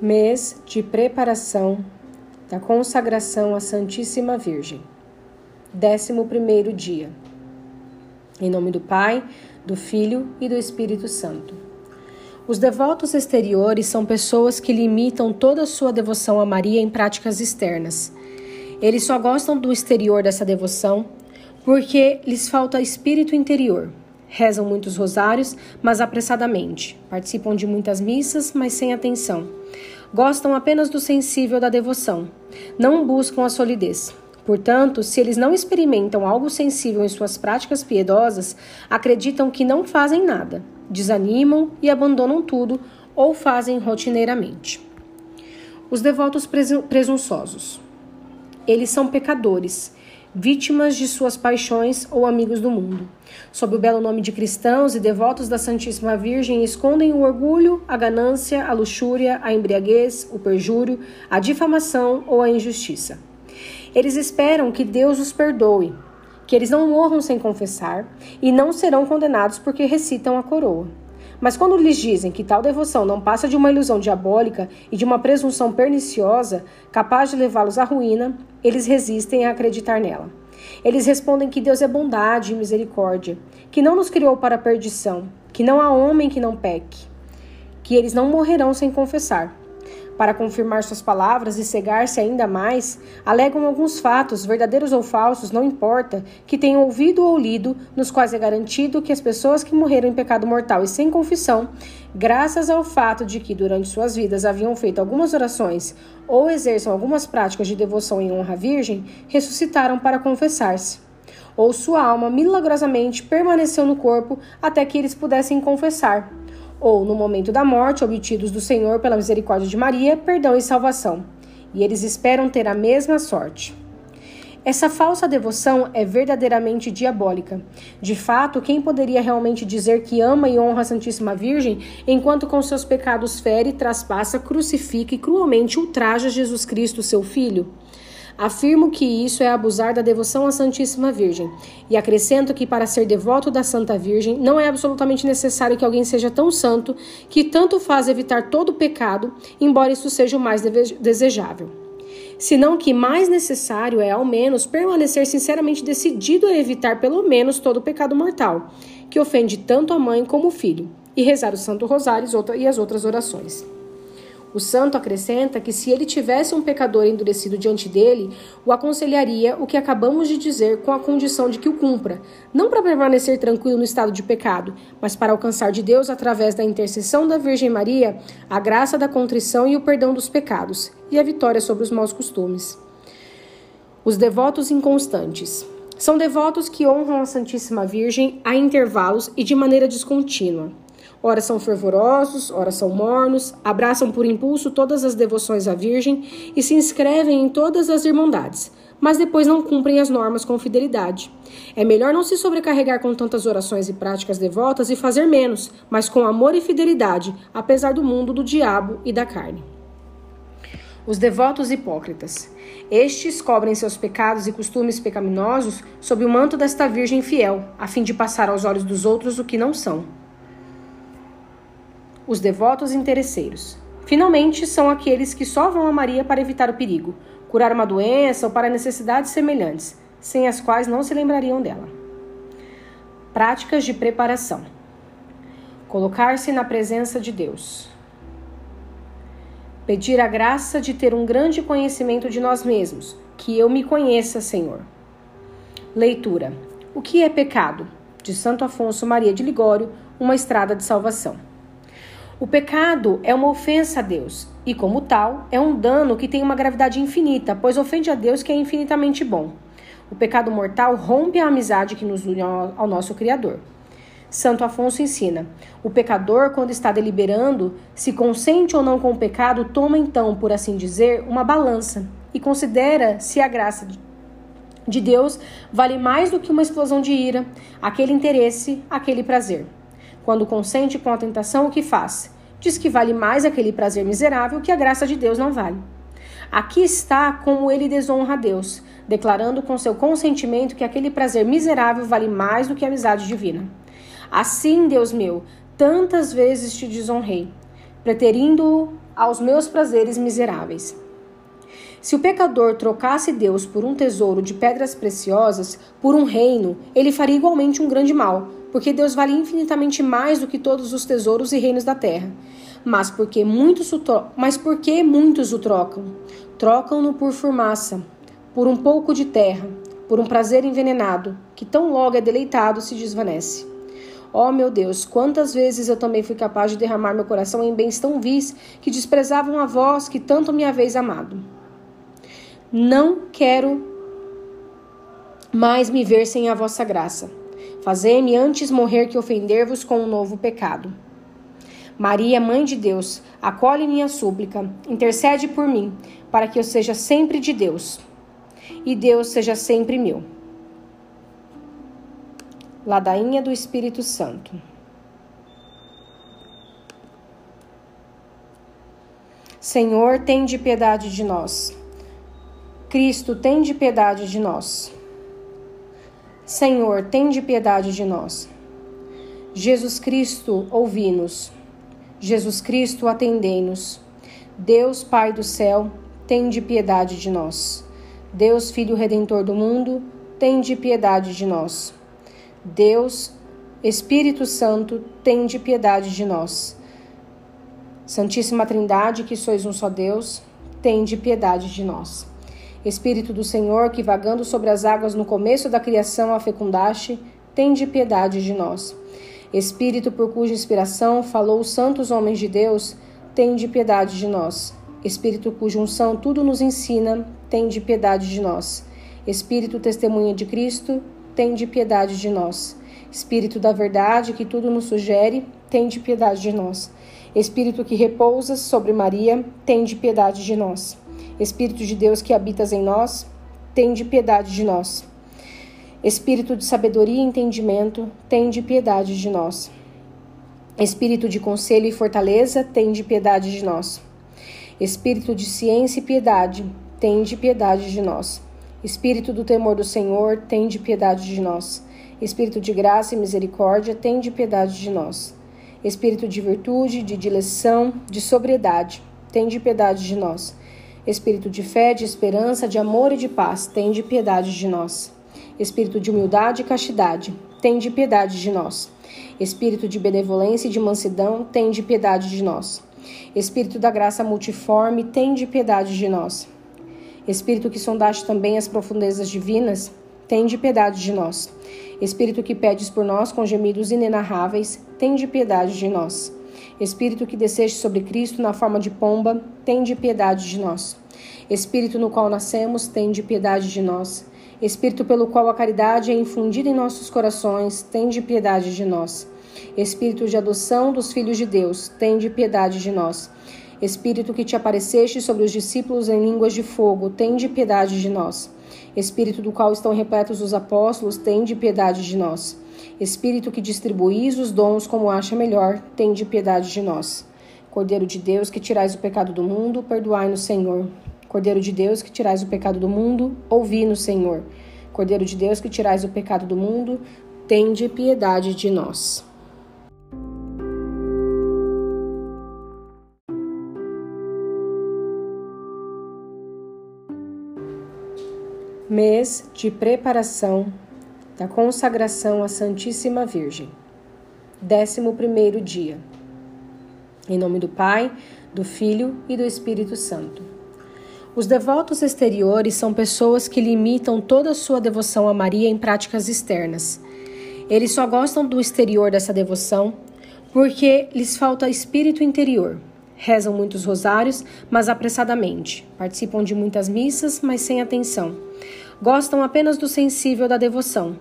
mês de preparação da consagração à Santíssima Virgem. Décimo primeiro dia. Em nome do Pai, do Filho e do Espírito Santo. Os devotos exteriores são pessoas que limitam toda a sua devoção a Maria em práticas externas. Eles só gostam do exterior dessa devoção porque lhes falta espírito interior. Rezam muitos rosários, mas apressadamente. Participam de muitas missas, mas sem atenção gostam apenas do sensível da devoção, não buscam a solidez. Portanto, se eles não experimentam algo sensível em suas práticas piedosas, acreditam que não fazem nada, desanimam e abandonam tudo ou fazem rotineiramente. Os devotos presunçosos. Eles são pecadores vítimas de suas paixões ou amigos do mundo. Sob o belo nome de cristãos e devotos da Santíssima Virgem, escondem o orgulho, a ganância, a luxúria, a embriaguez, o perjúrio, a difamação ou a injustiça. Eles esperam que Deus os perdoe, que eles não morram sem confessar e não serão condenados porque recitam a coroa. Mas quando lhes dizem que tal devoção não passa de uma ilusão diabólica e de uma presunção perniciosa, capaz de levá-los à ruína, eles resistem a acreditar nela. Eles respondem que Deus é bondade e misericórdia, que não nos criou para a perdição, que não há homem que não peque, que eles não morrerão sem confessar, para confirmar suas palavras e cegar-se ainda mais, alegam alguns fatos, verdadeiros ou falsos, não importa, que tenham ouvido ou lido, nos quais é garantido que as pessoas que morreram em pecado mortal e sem confissão, graças ao fato de que durante suas vidas haviam feito algumas orações ou exerçam algumas práticas de devoção em honra à Virgem, ressuscitaram para confessar-se. Ou sua alma milagrosamente permaneceu no corpo até que eles pudessem confessar ou, no momento da morte, obtidos do Senhor pela misericórdia de Maria, perdão e salvação. E eles esperam ter a mesma sorte. Essa falsa devoção é verdadeiramente diabólica. De fato, quem poderia realmente dizer que ama e honra a Santíssima Virgem, enquanto com seus pecados fere, traspassa, crucifica e cruelmente ultraja Jesus Cristo, seu Filho? Afirmo que isso é abusar da devoção à Santíssima Virgem, e acrescento que para ser devoto da Santa Virgem não é absolutamente necessário que alguém seja tão santo que tanto faz evitar todo pecado, embora isso seja o mais desejável. Senão que mais necessário é, ao menos, permanecer sinceramente decidido a evitar pelo menos todo pecado mortal, que ofende tanto a mãe como o filho, e rezar o Santo Rosário e as outras orações. O santo acrescenta que se ele tivesse um pecador endurecido diante dele, o aconselharia o que acabamos de dizer com a condição de que o cumpra, não para permanecer tranquilo no estado de pecado, mas para alcançar de Deus, através da intercessão da Virgem Maria, a graça da contrição e o perdão dos pecados, e a vitória sobre os maus costumes. Os devotos inconstantes. São devotos que honram a Santíssima Virgem a intervalos e de maneira descontínua. Ora são fervorosos, ora são mornos, abraçam por impulso todas as devoções à Virgem e se inscrevem em todas as irmandades, mas depois não cumprem as normas com fidelidade. É melhor não se sobrecarregar com tantas orações e práticas devotas e fazer menos, mas com amor e fidelidade, apesar do mundo, do diabo e da carne. Os devotos hipócritas. Estes cobrem seus pecados e costumes pecaminosos sob o manto desta Virgem fiel, a fim de passar aos olhos dos outros o que não são os devotos interesseiros. Finalmente, são aqueles que só vão a Maria para evitar o perigo, curar uma doença ou para necessidades semelhantes, sem as quais não se lembrariam dela. Práticas de preparação: colocar-se na presença de Deus. Pedir a graça de ter um grande conhecimento de nós mesmos, que eu me conheça, Senhor. Leitura: O que é pecado? De Santo Afonso Maria de Ligório, Uma Estrada de Salvação. O pecado é uma ofensa a Deus e, como tal, é um dano que tem uma gravidade infinita, pois ofende a Deus que é infinitamente bom. O pecado mortal rompe a amizade que nos une ao nosso Criador. Santo Afonso ensina: o pecador, quando está deliberando se consente ou não com o pecado, toma então, por assim dizer, uma balança e considera se a graça de Deus vale mais do que uma explosão de ira, aquele interesse, aquele prazer. Quando consente com a tentação, o que faz? Diz que vale mais aquele prazer miserável que a graça de Deus não vale. Aqui está como ele desonra a Deus, declarando com seu consentimento que aquele prazer miserável vale mais do que a amizade divina. Assim, Deus meu, tantas vezes te desonrei, preterindo aos meus prazeres miseráveis. Se o pecador trocasse Deus por um tesouro de pedras preciosas, por um reino, ele faria igualmente um grande mal, porque Deus vale infinitamente mais do que todos os tesouros e reinos da terra. Mas porque muitos o, mas porque muitos o trocam? Trocam-no por fumaça, por um pouco de terra, por um prazer envenenado, que tão logo é deleitado se desvanece. Oh meu Deus, quantas vezes eu também fui capaz de derramar meu coração em bens tão vis que desprezavam a vós que tanto me haveis amado. Não quero mais me ver sem a vossa graça. Fazei-me antes morrer que ofender-vos com um novo pecado. Maria, Mãe de Deus, acolhe minha súplica, intercede por mim, para que eu seja sempre de Deus e Deus seja sempre meu. Ladainha do Espírito Santo. Senhor, tem de piedade de nós. Cristo, tem de piedade de nós. Senhor, tem de piedade de nós. Jesus Cristo, ouvi-nos. Jesus Cristo, atendei-nos. Deus, Pai do céu, tem de piedade de nós. Deus, Filho Redentor do mundo, tem de piedade de nós. Deus, Espírito Santo, tem de piedade de nós. Santíssima Trindade, que sois um só Deus, tem de piedade de nós. Espírito do Senhor, que vagando sobre as águas no começo da criação a fecundaste, tem de piedade de nós. Espírito por cuja inspiração falou os santos homens de Deus, tem de piedade de nós. Espírito cuja unção tudo nos ensina, tem de piedade de nós. Espírito testemunha de Cristo, tem de piedade de nós. Espírito da verdade, que tudo nos sugere, tem de piedade de nós. Espírito que repousa sobre Maria, tem de piedade de nós. Espírito de Deus que habitas em nós, tem de piedade de nós. Espírito de sabedoria e entendimento, tem de piedade de nós. Espírito de conselho e fortaleza, tem de piedade de nós. Espírito de ciência e piedade, tende piedade de nós. Espírito do temor do Senhor, tende piedade de nós. Espírito de graça e misericórdia, tende piedade de nós. Espírito de virtude, de dileção, de sobriedade, tende piedade de nós. Espírito de fé, de esperança, de amor e de paz, tende piedade de nós. Espírito de humildade e castidade, tende piedade de nós. Espírito de benevolência e de mansidão, tende piedade de nós. Espírito da graça multiforme, tende piedade de nós. Espírito que sondaste também as profundezas divinas, tende piedade de nós. Espírito que pedes por nós com gemidos inenarráveis, tende piedade de nós. Espírito que desceste sobre Cristo na forma de pomba, tende piedade de nós. Espírito no qual nascemos, tende piedade de nós. Espírito pelo qual a caridade é infundida em nossos corações, tende piedade de nós. Espírito de adoção dos filhos de Deus, tende piedade de nós. Espírito que te apareceste sobre os discípulos em línguas de fogo, tende piedade de nós. Espírito do qual estão repletos os apóstolos, tende piedade de nós. Espírito que distribuís os dons como acha melhor, tende piedade de nós. Cordeiro de Deus que tirais o pecado do mundo, perdoai-nos, Senhor. Cordeiro de Deus que tirais o pecado do mundo, ouvi-nos, Senhor. Cordeiro de Deus que tirais o pecado do mundo, tende piedade de nós. mês de preparação da consagração à Santíssima Virgem. Décimo primeiro dia. Em nome do Pai, do Filho e do Espírito Santo. Os devotos exteriores são pessoas que limitam toda a sua devoção a Maria em práticas externas. Eles só gostam do exterior dessa devoção porque lhes falta espírito interior. Rezam muitos rosários, mas apressadamente. Participam de muitas missas, mas sem atenção gostam apenas do sensível da devoção,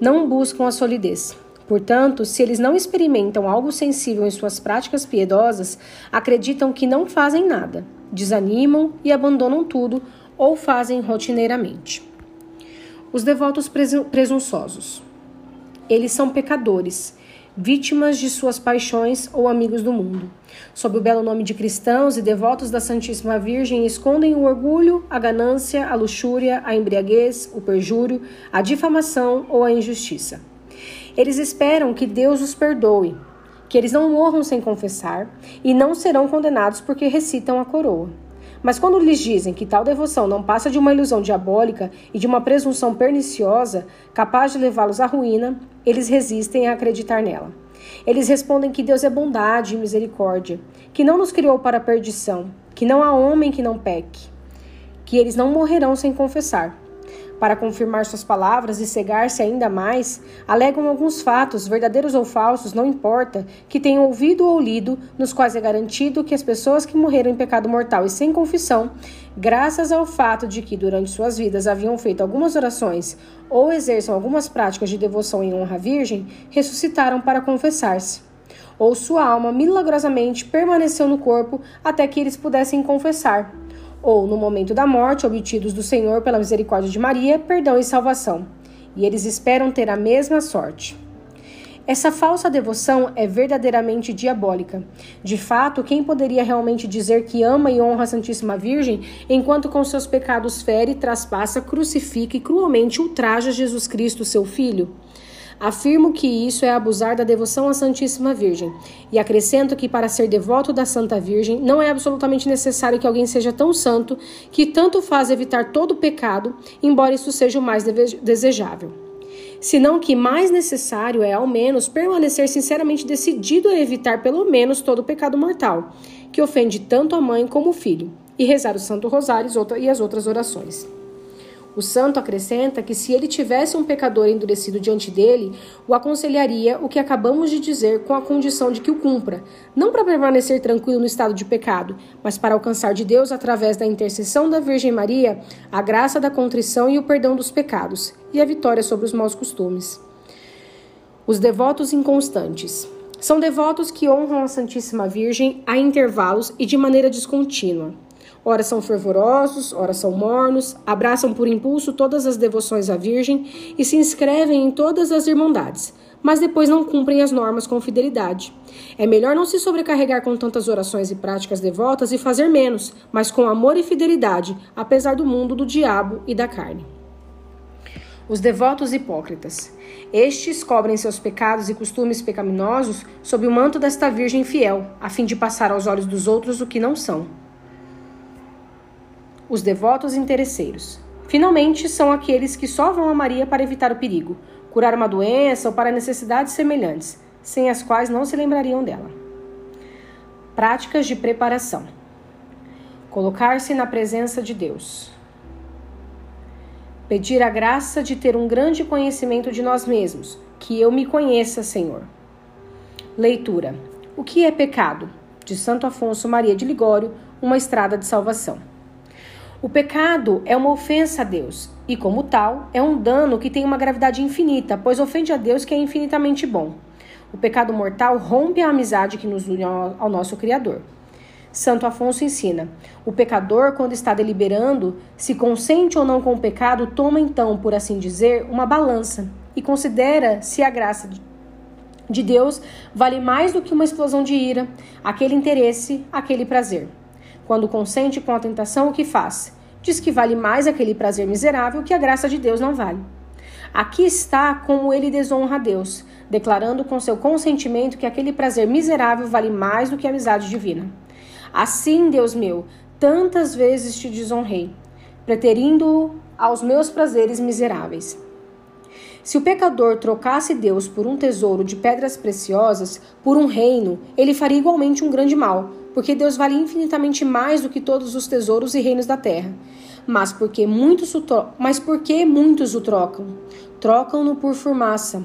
não buscam a solidez. Portanto, se eles não experimentam algo sensível em suas práticas piedosas, acreditam que não fazem nada, desanimam e abandonam tudo ou fazem rotineiramente. Os devotos presunçosos. Eles são pecadores vítimas de suas paixões ou amigos do mundo. Sob o belo nome de cristãos e devotos da Santíssima Virgem, escondem o orgulho, a ganância, a luxúria, a embriaguez, o perjúrio, a difamação ou a injustiça. Eles esperam que Deus os perdoe, que eles não morram sem confessar e não serão condenados porque recitam a coroa. Mas quando lhes dizem que tal devoção não passa de uma ilusão diabólica e de uma presunção perniciosa, capaz de levá-los à ruína, eles resistem a acreditar nela. Eles respondem que Deus é bondade e misericórdia, que não nos criou para a perdição, que não há homem que não peque, que eles não morrerão sem confessar para confirmar suas palavras e cegar-se ainda mais, alegam alguns fatos, verdadeiros ou falsos, não importa, que tenham ouvido ou lido, nos quais é garantido que as pessoas que morreram em pecado mortal e sem confissão, graças ao fato de que durante suas vidas haviam feito algumas orações ou exerçam algumas práticas de devoção em honra à Virgem, ressuscitaram para confessar-se. Ou sua alma milagrosamente permaneceu no corpo até que eles pudessem confessar ou, no momento da morte, obtidos do Senhor pela misericórdia de Maria, perdão e salvação. E eles esperam ter a mesma sorte. Essa falsa devoção é verdadeiramente diabólica. De fato, quem poderia realmente dizer que ama e honra a Santíssima Virgem, enquanto com seus pecados fere, traspassa, crucifica e cruelmente ultraja Jesus Cristo, seu Filho? Afirmo que isso é abusar da devoção à Santíssima Virgem, e acrescento que para ser devoto da Santa Virgem não é absolutamente necessário que alguém seja tão santo que tanto faz evitar todo pecado, embora isso seja o mais desejável. Senão que mais necessário é, ao menos, permanecer sinceramente decidido a evitar pelo menos todo pecado mortal, que ofende tanto a mãe como o filho, e rezar o Santo Rosário e as outras orações. O santo acrescenta que se ele tivesse um pecador endurecido diante dele, o aconselharia o que acabamos de dizer com a condição de que o cumpra, não para permanecer tranquilo no estado de pecado, mas para alcançar de Deus, através da intercessão da Virgem Maria, a graça da contrição e o perdão dos pecados, e a vitória sobre os maus costumes. Os devotos inconstantes. São devotos que honram a Santíssima Virgem a intervalos e de maneira descontínua. Ora são fervorosos, ora são mornos, abraçam por impulso todas as devoções à Virgem e se inscrevem em todas as irmandades, mas depois não cumprem as normas com fidelidade. É melhor não se sobrecarregar com tantas orações e práticas devotas e fazer menos, mas com amor e fidelidade, apesar do mundo do diabo e da carne. Os devotos hipócritas. Estes cobrem seus pecados e costumes pecaminosos sob o manto desta Virgem fiel, a fim de passar aos olhos dos outros o que não são os devotos interesseiros. Finalmente, são aqueles que só vão a Maria para evitar o perigo, curar uma doença ou para necessidades semelhantes, sem as quais não se lembrariam dela. Práticas de preparação: colocar-se na presença de Deus. Pedir a graça de ter um grande conhecimento de nós mesmos, que eu me conheça, Senhor. Leitura: O que é pecado? De Santo Afonso Maria de Ligório, Uma Estrada de Salvação. O pecado é uma ofensa a Deus e, como tal, é um dano que tem uma gravidade infinita, pois ofende a Deus que é infinitamente bom. O pecado mortal rompe a amizade que nos une ao nosso Criador. Santo Afonso ensina: o pecador, quando está deliberando se consente ou não com o pecado, toma então, por assim dizer, uma balança e considera se a graça de Deus vale mais do que uma explosão de ira, aquele interesse, aquele prazer. Quando consente com a tentação, o que faz? Diz que vale mais aquele prazer miserável que a graça de Deus não vale. Aqui está como ele desonra a Deus, declarando com seu consentimento que aquele prazer miserável vale mais do que a amizade divina. Assim, Deus meu, tantas vezes te desonrei, preterindo-o aos meus prazeres miseráveis. Se o pecador trocasse Deus por um tesouro de pedras preciosas, por um reino, ele faria igualmente um grande mal, porque Deus vale infinitamente mais do que todos os tesouros e reinos da terra. Mas porque muitos o, mas porque muitos o trocam? Trocam-no por fumaça,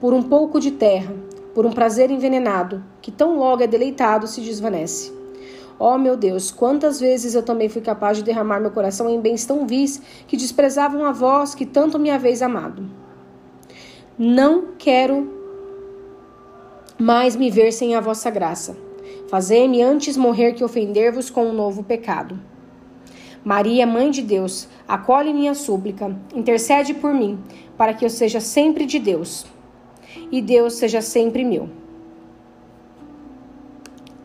por um pouco de terra, por um prazer envenenado, que tão logo é deleitado se desvanece. Oh meu Deus, quantas vezes eu também fui capaz de derramar meu coração em bens tão vis que desprezavam a vós que tanto me haveis amado. Não quero mais me ver sem a vossa graça. Fazei-me antes morrer que ofender-vos com um novo pecado. Maria, Mãe de Deus, acolhe minha súplica, intercede por mim, para que eu seja sempre de Deus e Deus seja sempre meu.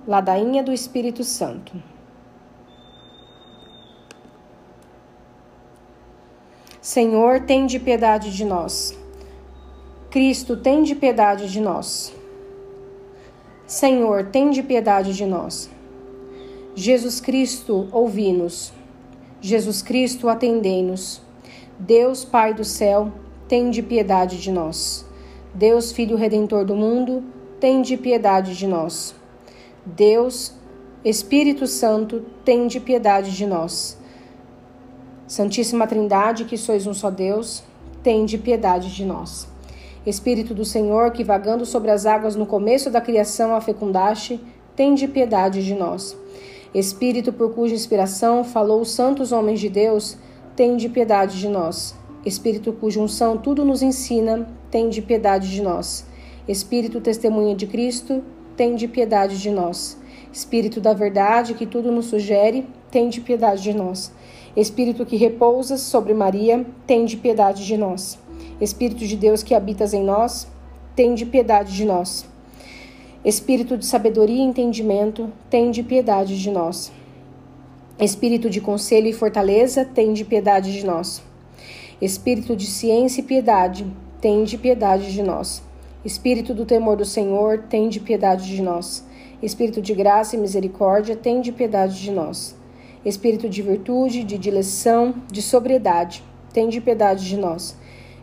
Ladainha do Espírito Santo. Senhor, tem de piedade de nós. Cristo, tem de piedade de nós. Senhor, tende piedade de nós. Jesus Cristo, ouvi-nos. Jesus Cristo, atendei-nos. Deus, Pai do céu, tende piedade de nós. Deus, Filho Redentor do mundo, tende piedade de nós. Deus, Espírito Santo, tende piedade de nós. Santíssima Trindade, que sois um só Deus, tende piedade de nós. Espírito do Senhor, que vagando sobre as águas no começo da criação a fecundaste, tende piedade de nós. Espírito por cuja inspiração falou os santos homens de Deus, tende piedade de nós. Espírito cuja unção tudo nos ensina, tende piedade de nós. Espírito testemunha de Cristo, tende piedade de nós. Espírito da verdade que tudo nos sugere, tende piedade de nós. Espírito que repousa sobre Maria, tende piedade de nós. Espírito de Deus que habitas em nós, tende piedade de nós. Espírito de sabedoria e entendimento, tende piedade de nós. Espírito de conselho e fortaleza, tende piedade de nós. Espírito de ciência e piedade, tende piedade de nós. Espírito do temor do Senhor, tende piedade de nós. Espírito de graça e misericórdia, tende piedade de nós. Espírito de virtude, de dileção, de sobriedade, tende piedade de nós.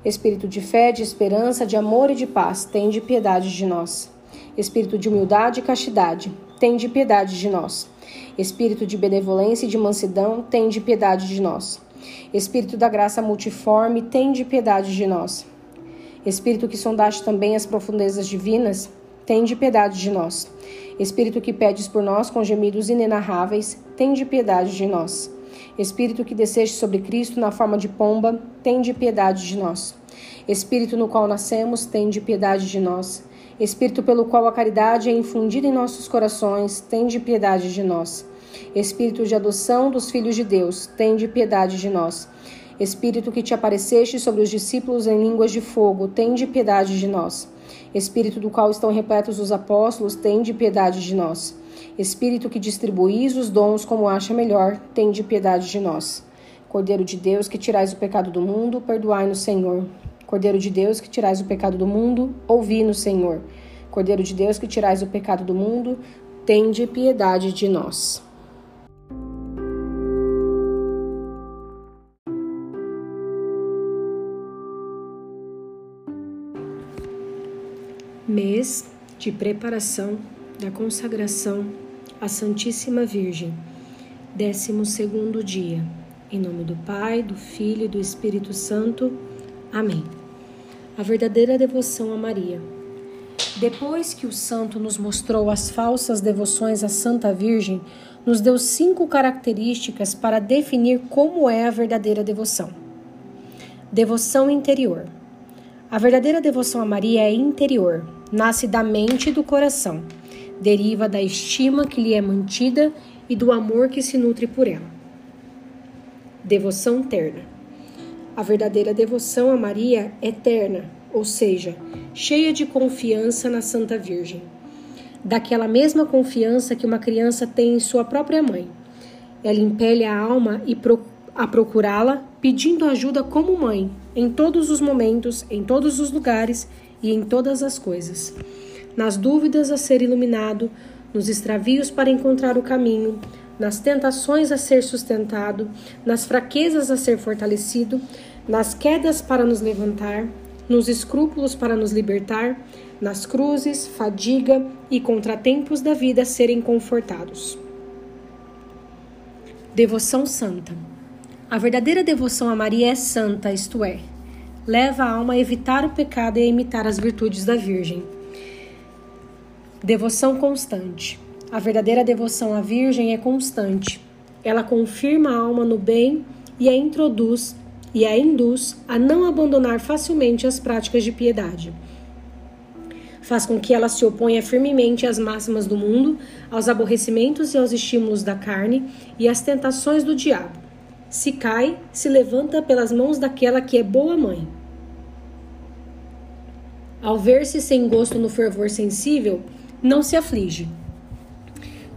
Espírito de fé, de esperança, de amor e de paz, tende piedade de nós. Espírito de humildade e castidade, tende piedade de nós. Espírito de benevolência e de mansidão, tende piedade de nós. Espírito da graça multiforme, tende piedade de nós. Espírito que sondaste também as profundezas divinas, tende piedade de nós. Espírito que pedes por nós com gemidos inenarráveis, tende piedade de nós. Espírito que desceste sobre Cristo na forma de pomba, tende piedade de nós. Espírito no qual nascemos, tende piedade de nós. Espírito pelo qual a caridade é infundida em nossos corações, tende piedade de nós. Espírito de adoção dos filhos de Deus, tende piedade de nós. Espírito que te apareceste sobre os discípulos em línguas de fogo, tende piedade de nós. Espírito do qual estão repletos os apóstolos, tende piedade de nós. Espírito que distribuís os dons como acha melhor, tende piedade de nós. Cordeiro de Deus, que tirais o pecado do mundo, perdoai-nos, Senhor. Cordeiro de Deus, que tirais o pecado do mundo, ouvi-nos, Senhor. Cordeiro de Deus, que tirais o pecado do mundo, tende piedade de nós. mês de preparação da consagração à Santíssima Virgem, décimo segundo dia. Em nome do Pai, do Filho e do Espírito Santo. Amém. A verdadeira devoção a Maria. Depois que o santo nos mostrou as falsas devoções à Santa Virgem, nos deu cinco características para definir como é a verdadeira devoção. Devoção interior. A verdadeira devoção a Maria é interior, nasce da mente e do coração, deriva da estima que lhe é mantida e do amor que se nutre por ela. Devoção terna. A verdadeira devoção a Maria é terna, ou seja, cheia de confiança na Santa Virgem. Daquela mesma confiança que uma criança tem em sua própria mãe. Ela impele a alma a procurá-la, pedindo ajuda como mãe, em todos os momentos, em todos os lugares e em todas as coisas. Nas dúvidas a ser iluminado, nos extravios para encontrar o caminho, nas tentações a ser sustentado, nas fraquezas a ser fortalecido, nas quedas para nos levantar, nos escrúpulos para nos libertar, nas cruzes, fadiga e contratempos da vida serem confortados. Devoção Santa. A verdadeira devoção a Maria é santa, isto é, leva a alma a evitar o pecado e a imitar as virtudes da Virgem. Devoção constante. A verdadeira devoção à Virgem é constante. Ela confirma a alma no bem e a introduz e a induz a não abandonar facilmente as práticas de piedade. Faz com que ela se oponha firmemente às máximas do mundo, aos aborrecimentos e aos estímulos da carne e às tentações do diabo se cai, se levanta pelas mãos daquela que é boa mãe. Ao ver-se sem gosto no fervor sensível, não se aflige.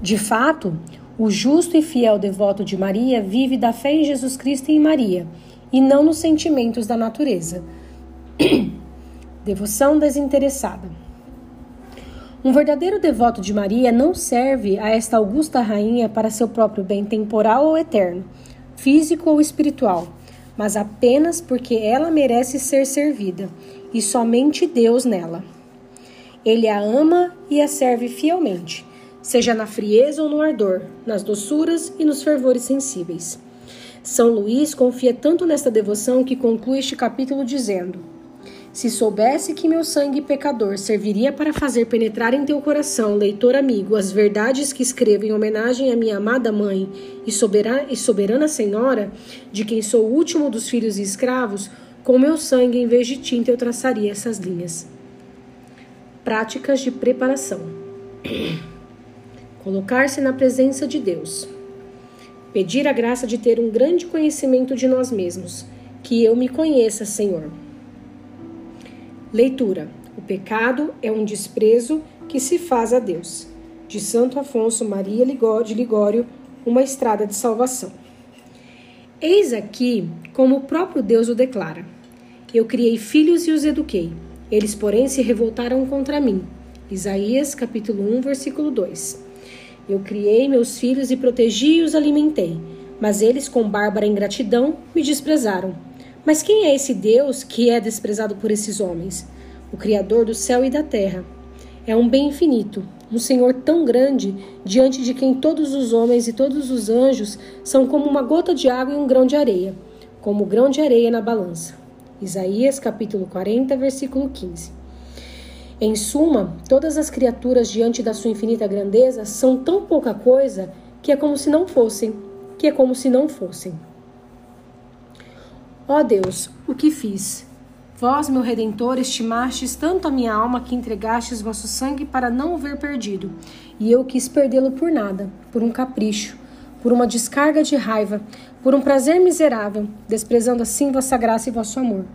De fato, o justo e fiel devoto de Maria vive da fé em Jesus Cristo e em Maria, e não nos sentimentos da natureza. Devoção desinteressada. Um verdadeiro devoto de Maria não serve a esta augusta rainha para seu próprio bem temporal ou eterno, físico ou espiritual, mas apenas porque ela merece ser servida e somente Deus nela. Ele a ama e a serve fielmente, seja na frieza ou no ardor, nas doçuras e nos fervores sensíveis. São Luís confia tanto nesta devoção que conclui este capítulo dizendo: Se soubesse que meu sangue pecador serviria para fazer penetrar em teu coração, leitor amigo, as verdades que escrevo em homenagem à minha amada mãe e soberana, Senhora, de quem sou o último dos filhos e escravos, com meu sangue em vez de tinta eu traçaria essas linhas. Práticas de preparação. Colocar-se na presença de Deus. Pedir a graça de ter um grande conhecimento de nós mesmos, que eu me conheça, Senhor. Leitura: O pecado é um desprezo que se faz a Deus. De Santo Afonso Maria de Ligório, uma estrada de salvação. Eis aqui como o próprio Deus o declara: Eu criei filhos e os eduquei. Eles, porém, se revoltaram contra mim. Isaías, capítulo 1, versículo 2. Eu criei meus filhos e protegi e os alimentei, mas eles, com bárbara ingratidão, me desprezaram. Mas quem é esse Deus que é desprezado por esses homens? O Criador do céu e da terra. É um bem infinito, um Senhor tão grande, diante de quem todos os homens e todos os anjos são como uma gota de água e um grão de areia, como o grão de areia na balança. Isaías capítulo 40, versículo 15. Em suma, todas as criaturas diante da sua infinita grandeza são tão pouca coisa que é como se não fossem, que é como se não fossem. Ó Deus, o que fiz? Vós, meu redentor, estimastes tanto a minha alma que entregastes vosso sangue para não o ver perdido, e eu quis perdê-lo por nada, por um capricho, por uma descarga de raiva, por um prazer miserável, desprezando assim vossa graça e vosso amor.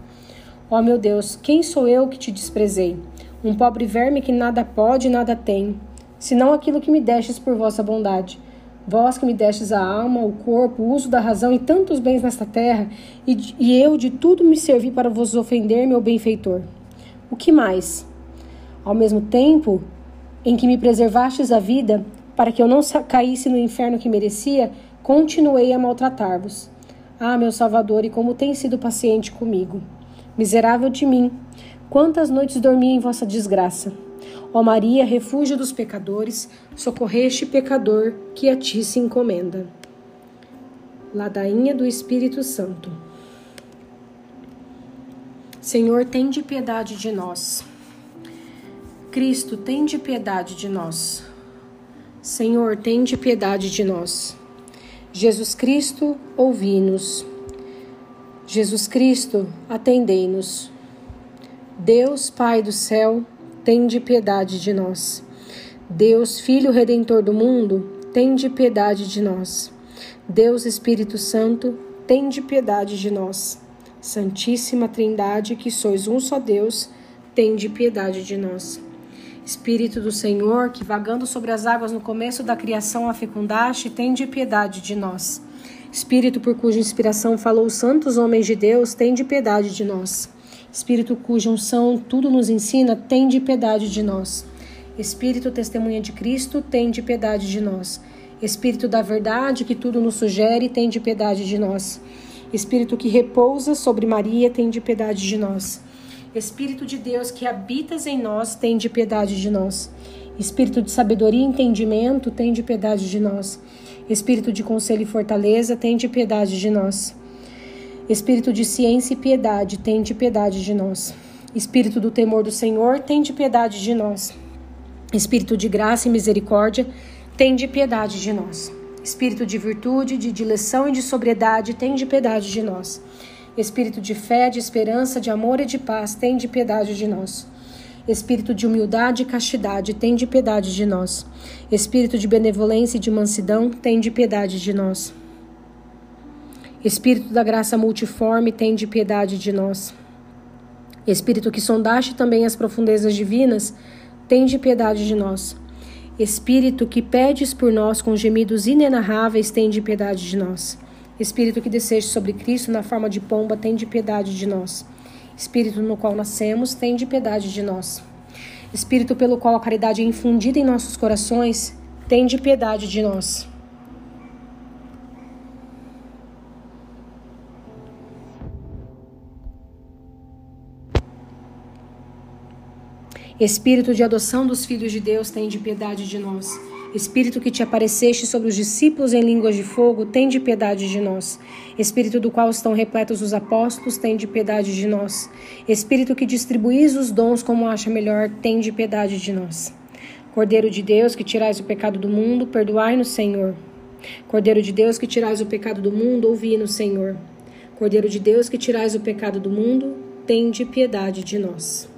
Ó meu Deus, quem sou eu que te desprezei? um pobre verme que nada pode e nada tem, senão aquilo que me destes por vossa bondade. Vós que me destes a alma, o corpo, o uso da razão e tantos bens nesta terra, e, e eu de tudo me servi para vos ofender, meu benfeitor. O que mais? Ao mesmo tempo em que me preservastes a vida, para que eu não caísse no inferno que merecia, continuei a maltratar-vos. Ah, meu Salvador, e como tem sido paciente comigo. Miserável de mim, Quantas noites dormi em vossa desgraça? Ó Maria, refúgio dos pecadores, socorreste pecador que a ti se encomenda. Ladainha do Espírito Santo. Senhor, tem de piedade de nós. Cristo, tem de piedade de nós. Senhor, tem de piedade de nós. Jesus Cristo, ouvi-nos. Jesus Cristo, atendei-nos. Deus, Pai do céu, tende piedade de nós. Deus, Filho Redentor do mundo, tende piedade de nós. Deus Espírito Santo, tende piedade de nós. Santíssima Trindade, que sois um só Deus, tende piedade de nós. Espírito do Senhor, que vagando sobre as águas no começo da criação a fecundaste, tende piedade de nós. Espírito por cuja inspiração falou os santos homens de Deus, tende piedade de nós. Espírito cuja unção tudo nos ensina, tem de piedade de nós. Espírito testemunha de Cristo, tem de piedade de nós. Espírito da verdade que tudo nos sugere, tem de piedade de nós. Espírito que repousa sobre Maria, tem de piedade de nós. Espírito de Deus que habitas em nós, tem de piedade de nós. Espírito de sabedoria e entendimento, tem de piedade de nós. Espírito de conselho e fortaleza, tem de piedade de nós. Espírito de ciência e piedade, tende piedade de nós. Espírito do temor do Senhor, tende piedade de nós. Espírito de graça e misericórdia, tende piedade de nós. Espírito de virtude, de dileção e de sobriedade, tende piedade de nós. Espírito de fé, de esperança, de amor e de paz, tende piedade de nós. Espírito de humildade e castidade, tende piedade de nós. Espírito de benevolência e de mansidão, tende piedade de nós. Espírito da graça multiforme, tem de piedade de nós. Espírito que sondaste também as profundezas divinas, tem de piedade de nós. Espírito que pedes por nós com gemidos inenarráveis, tem de piedade de nós. Espírito que desceste sobre Cristo na forma de pomba, tem de piedade de nós. Espírito no qual nascemos, tem de piedade de nós. Espírito pelo qual a caridade é infundida em nossos corações, tende piedade de nós. Espírito de adoção dos filhos de Deus, tem de piedade de nós. Espírito que te apareceste sobre os discípulos em línguas de fogo, tem de piedade de nós. Espírito do qual estão repletos os apóstolos, tem de piedade de nós. Espírito que distribuís os dons como acha melhor, tem de piedade de nós. Cordeiro de Deus, que tirais o pecado do mundo, perdoai-nos, Senhor. Cordeiro de Deus, que tirais o pecado do mundo, ouvi-nos, Senhor. Cordeiro de Deus, que tirais o pecado do mundo, tem de piedade de nós.